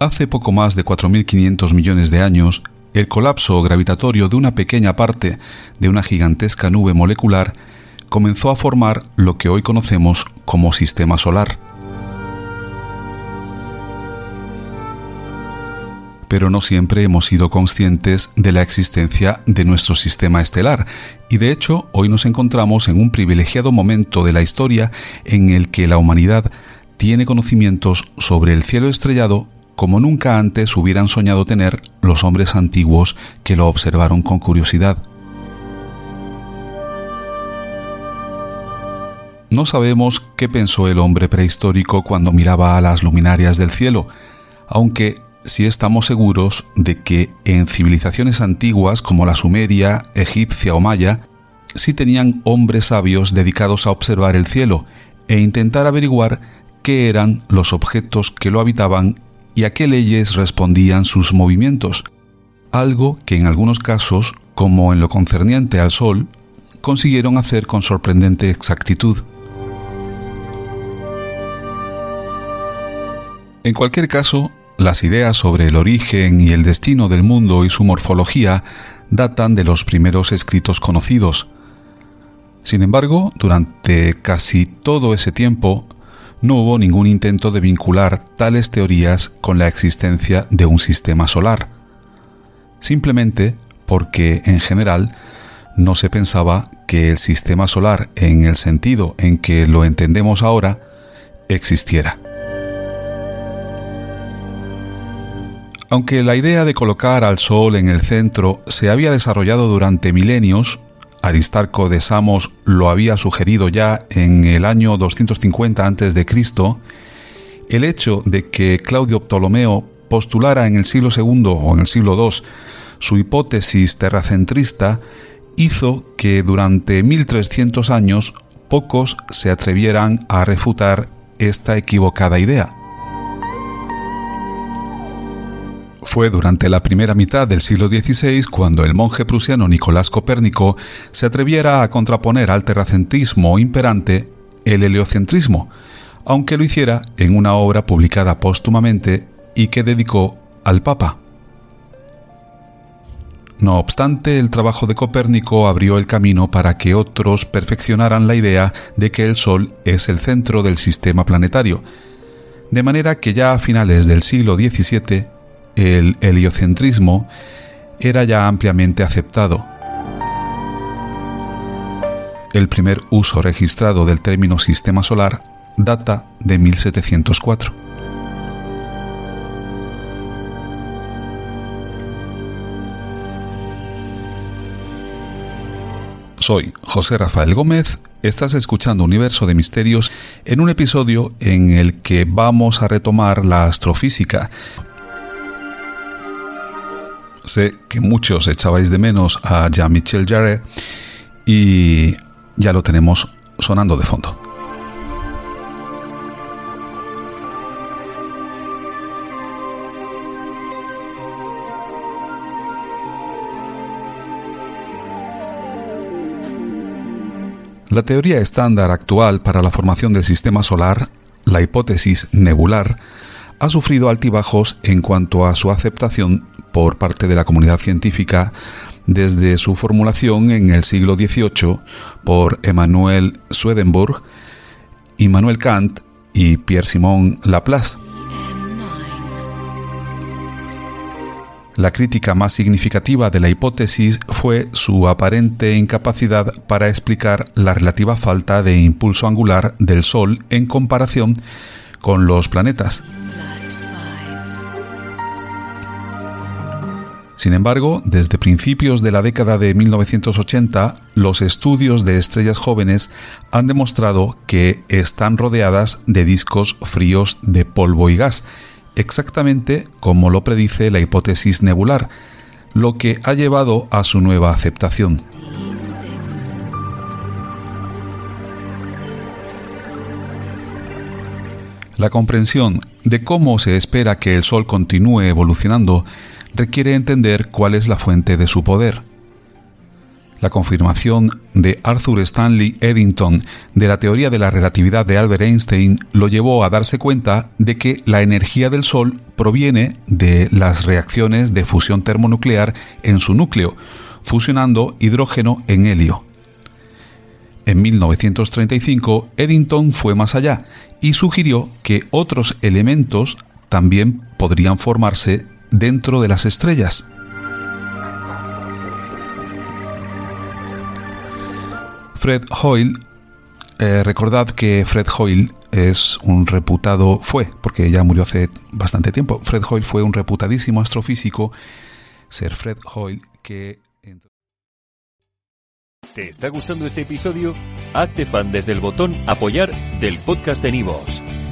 Hace poco más de 4.500 millones de años, el colapso gravitatorio de una pequeña parte de una gigantesca nube molecular comenzó a formar lo que hoy conocemos como sistema solar. Pero no siempre hemos sido conscientes de la existencia de nuestro sistema estelar, y de hecho hoy nos encontramos en un privilegiado momento de la historia en el que la humanidad tiene conocimientos sobre el cielo estrellado como nunca antes hubieran soñado tener los hombres antiguos que lo observaron con curiosidad. No sabemos qué pensó el hombre prehistórico cuando miraba a las luminarias del cielo, aunque sí estamos seguros de que en civilizaciones antiguas como la sumeria, egipcia o maya, sí tenían hombres sabios dedicados a observar el cielo e intentar averiguar qué eran los objetos que lo habitaban y a qué leyes respondían sus movimientos, algo que en algunos casos, como en lo concerniente al Sol, consiguieron hacer con sorprendente exactitud. En cualquier caso, las ideas sobre el origen y el destino del mundo y su morfología datan de los primeros escritos conocidos. Sin embargo, durante casi todo ese tiempo, no hubo ningún intento de vincular tales teorías con la existencia de un sistema solar, simplemente porque en general no se pensaba que el sistema solar, en el sentido en que lo entendemos ahora, existiera. Aunque la idea de colocar al Sol en el centro se había desarrollado durante milenios, Aristarco de Samos lo había sugerido ya en el año 250 a.C., el hecho de que Claudio Ptolomeo postulara en el siglo II o en el siglo II su hipótesis terracentrista hizo que durante 1300 años pocos se atrevieran a refutar esta equivocada idea. Fue durante la primera mitad del siglo XVI cuando el monje prusiano Nicolás Copérnico se atreviera a contraponer al terracentrismo imperante el heliocentrismo, aunque lo hiciera en una obra publicada póstumamente y que dedicó al Papa. No obstante, el trabajo de Copérnico abrió el camino para que otros perfeccionaran la idea de que el Sol es el centro del sistema planetario, de manera que ya a finales del siglo XVII el heliocentrismo era ya ampliamente aceptado. El primer uso registrado del término sistema solar data de 1704. Soy José Rafael Gómez Estás escuchando Universo de Misterios en un episodio en el que vamos a retomar la astrofísica. Sé que muchos echabais de menos a Jean-Michel Jarre y ya lo tenemos sonando de fondo. La teoría estándar actual para la formación del sistema solar, la hipótesis nebular, ha sufrido altibajos en cuanto a su aceptación por parte de la comunidad científica desde su formulación en el siglo XVIII por Emmanuel Swedenborg, Immanuel Kant y Pierre-Simon Laplace. La crítica más significativa de la hipótesis fue su aparente incapacidad para explicar la relativa falta de impulso angular del Sol en comparación con los planetas. Sin embargo, desde principios de la década de 1980, los estudios de estrellas jóvenes han demostrado que están rodeadas de discos fríos de polvo y gas, exactamente como lo predice la hipótesis nebular, lo que ha llevado a su nueva aceptación. La comprensión de cómo se espera que el Sol continúe evolucionando requiere entender cuál es la fuente de su poder. La confirmación de Arthur Stanley Eddington de la teoría de la relatividad de Albert Einstein lo llevó a darse cuenta de que la energía del Sol proviene de las reacciones de fusión termonuclear en su núcleo, fusionando hidrógeno en helio. En 1935, Eddington fue más allá y sugirió que otros elementos también podrían formarse dentro de las estrellas. Fred Hoyle, eh, recordad que Fred Hoyle es un reputado, fue, porque ya murió hace bastante tiempo, Fred Hoyle fue un reputadísimo astrofísico, ser Fred Hoyle que... ¿Te está gustando este episodio? Hazte fan desde el botón apoyar del podcast de Nivos.